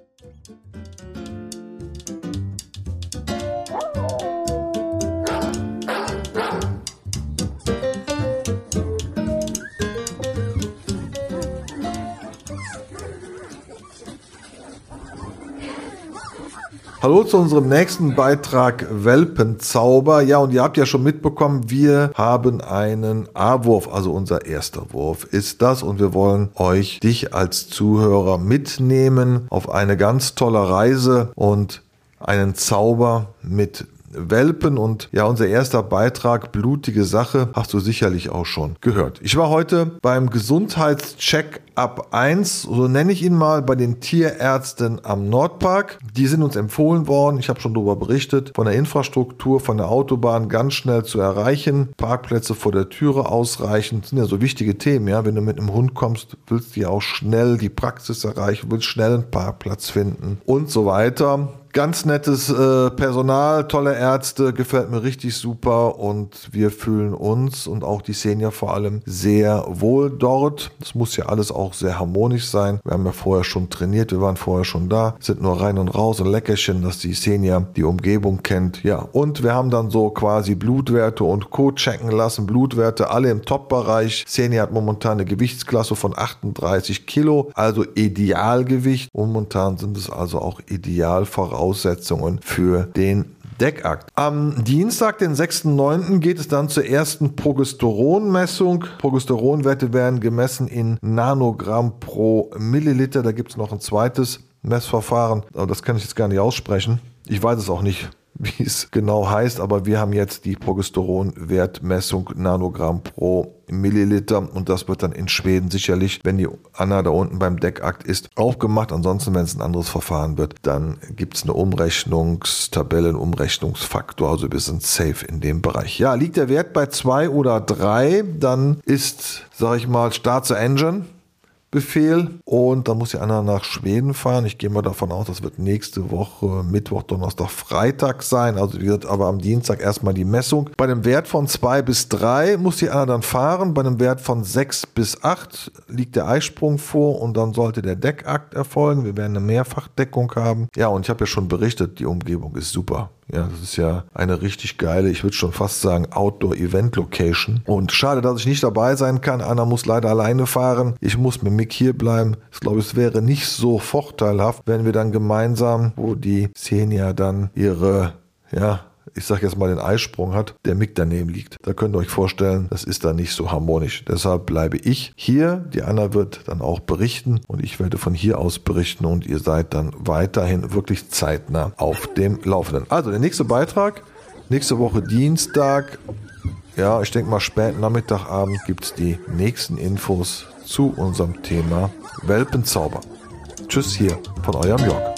Thank you. Hallo zu unserem nächsten Beitrag Welpenzauber. Ja, und ihr habt ja schon mitbekommen, wir haben einen A-Wurf, also unser erster Wurf ist das und wir wollen euch, dich als Zuhörer mitnehmen auf eine ganz tolle Reise und einen Zauber mit Welpen und ja, unser erster Beitrag, blutige Sache, hast du sicherlich auch schon gehört. Ich war heute beim Gesundheitscheck Up 1, so nenne ich ihn mal, bei den Tierärzten am Nordpark. Die sind uns empfohlen worden, ich habe schon darüber berichtet, von der Infrastruktur, von der Autobahn ganz schnell zu erreichen, Parkplätze vor der Türe ausreichend, sind ja so wichtige Themen, ja, wenn du mit einem Hund kommst, willst du ja auch schnell die Praxis erreichen, willst schnell einen Parkplatz finden und so weiter ganz nettes äh, Personal, tolle Ärzte, gefällt mir richtig super und wir fühlen uns und auch die Senior vor allem sehr wohl dort. Das muss ja alles auch sehr harmonisch sein. Wir haben ja vorher schon trainiert, wir waren vorher schon da, sind nur rein und raus und Leckerchen, dass die Senior die Umgebung kennt. Ja, und wir haben dann so quasi Blutwerte und Co. checken lassen. Blutwerte alle im Top-Bereich. Senior hat momentan eine Gewichtsklasse von 38 Kilo, also Idealgewicht. Momentan sind es also auch ideal voraus Voraussetzungen für den Deckakt. Am Dienstag, den 6.9., geht es dann zur ersten Progesteronmessung. Progesteronwerte werden gemessen in Nanogramm pro Milliliter. Da gibt es noch ein zweites Messverfahren, aber das kann ich jetzt gar nicht aussprechen. Ich weiß es auch nicht wie es genau heißt, aber wir haben jetzt die Progesteronwertmessung Nanogramm pro Milliliter und das wird dann in Schweden sicherlich, wenn die Anna da unten beim Deckakt ist, auch gemacht. Ansonsten, wenn es ein anderes Verfahren wird, dann gibt es eine Umrechnungstabelle, einen Umrechnungsfaktor, also wir sind safe in dem Bereich. Ja, liegt der Wert bei zwei oder drei, dann ist, sag ich mal, Start zur Engine Befehl und dann muss die Anna nach Schweden fahren. Ich gehe mal davon aus, das wird nächste Woche Mittwoch, Donnerstag, Freitag sein. Also gesagt, aber am Dienstag erstmal die Messung. Bei einem Wert von 2 bis 3 muss die Anna dann fahren. Bei einem Wert von 6 bis 8 liegt der Eisprung vor und dann sollte der Deckakt erfolgen. Wir werden eine Mehrfachdeckung haben. Ja, und ich habe ja schon berichtet, die Umgebung ist super. Ja, das ist ja eine richtig geile, ich würde schon fast sagen, Outdoor-Event-Location. Und schade, dass ich nicht dabei sein kann. Anna muss leider alleine fahren. Ich muss mit Mick hier bleiben. Ich glaube, es wäre nicht so vorteilhaft, wenn wir dann gemeinsam, wo die Xenia dann ihre, ja, ich sage jetzt mal, den Eisprung hat, der Mick daneben liegt. Da könnt ihr euch vorstellen, das ist dann nicht so harmonisch. Deshalb bleibe ich hier. Die Anna wird dann auch berichten und ich werde von hier aus berichten und ihr seid dann weiterhin wirklich zeitnah auf dem Laufenden. Also der nächste Beitrag, nächste Woche Dienstag. Ja, ich denke mal spät Nachmittagabend gibt es die nächsten Infos zu unserem Thema Welpenzauber. Tschüss hier von eurem Jörg.